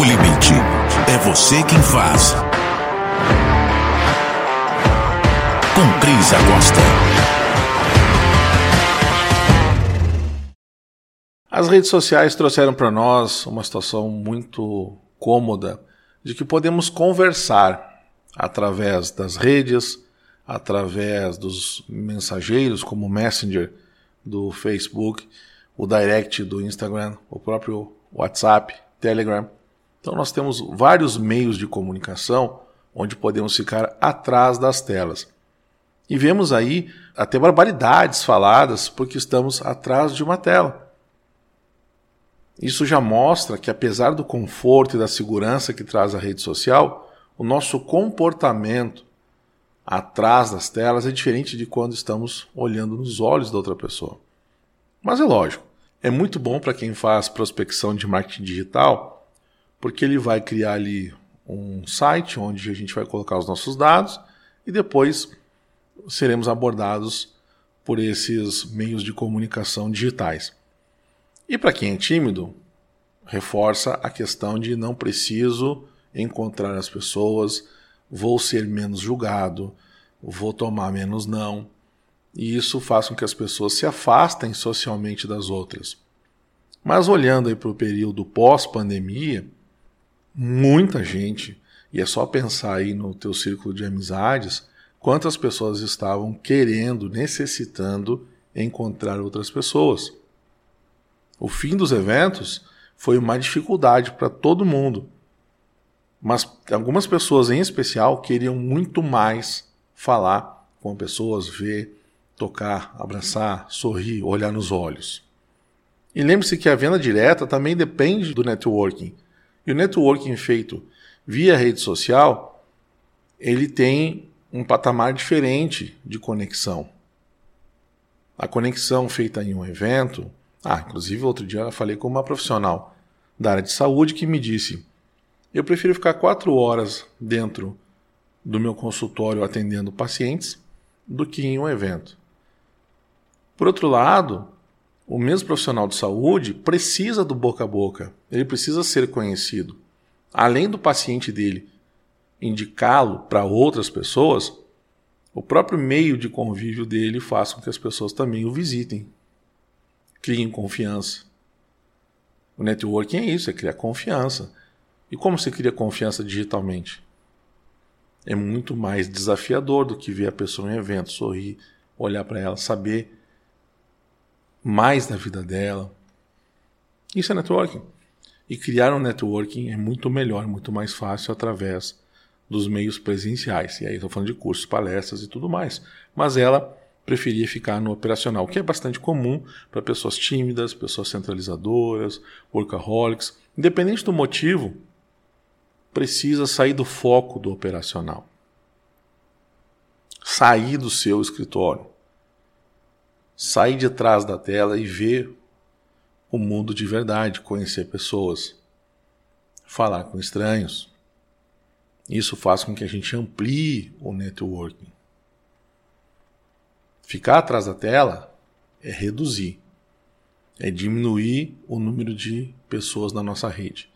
O limite é você quem faz. Com Cris Acosta. As redes sociais trouxeram para nós uma situação muito cômoda de que podemos conversar através das redes, através dos mensageiros como o Messenger do Facebook, o Direct do Instagram, o próprio WhatsApp, Telegram. Então nós temos vários meios de comunicação onde podemos ficar atrás das telas. E vemos aí até barbaridades faladas porque estamos atrás de uma tela. Isso já mostra que, apesar do conforto e da segurança que traz a rede social, o nosso comportamento atrás das telas é diferente de quando estamos olhando nos olhos da outra pessoa. Mas é lógico, é muito bom para quem faz prospecção de marketing digital, porque ele vai criar ali um site onde a gente vai colocar os nossos dados e depois seremos abordados por esses meios de comunicação digitais. E para quem é tímido, reforça a questão de não preciso encontrar as pessoas, vou ser menos julgado, vou tomar menos não. E isso faz com que as pessoas se afastem socialmente das outras. Mas olhando aí para o período pós-pandemia, muita gente, e é só pensar aí no teu círculo de amizades, quantas pessoas estavam querendo, necessitando encontrar outras pessoas. O fim dos eventos foi uma dificuldade para todo mundo. Mas algumas pessoas em especial queriam muito mais falar com pessoas, ver, tocar, abraçar, sorrir, olhar nos olhos. E lembre-se que a venda direta também depende do networking. E o networking feito via rede social, ele tem um patamar diferente de conexão. A conexão feita em um evento, ah, inclusive outro dia eu falei com uma profissional da área de saúde que me disse: eu prefiro ficar quatro horas dentro do meu consultório atendendo pacientes do que em um evento. Por outro lado, o mesmo profissional de saúde precisa do boca a boca, ele precisa ser conhecido. Além do paciente dele indicá-lo para outras pessoas, o próprio meio de convívio dele faz com que as pessoas também o visitem, criem confiança. O networking é isso, é criar confiança. E como se cria confiança digitalmente? É muito mais desafiador do que ver a pessoa em evento, sorrir, olhar para ela, saber mais da vida dela. Isso é networking. E criar um networking é muito melhor, muito mais fácil através dos meios presenciais. E aí estou falando de cursos, palestras e tudo mais. Mas ela preferia ficar no operacional, que é bastante comum para pessoas tímidas, pessoas centralizadoras, workaholics. Independente do motivo, precisa sair do foco do operacional. Sair do seu escritório. Sair de trás da tela e ver o mundo de verdade, conhecer pessoas, falar com estranhos. Isso faz com que a gente amplie o networking. Ficar atrás da tela é reduzir, é diminuir o número de pessoas na nossa rede.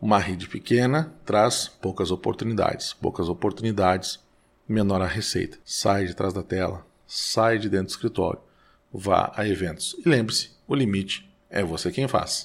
Uma rede pequena traz poucas oportunidades, poucas oportunidades, menor a receita. Sai de trás da tela, sai de dentro do escritório, vá a eventos. E lembre-se, o limite é você quem faz.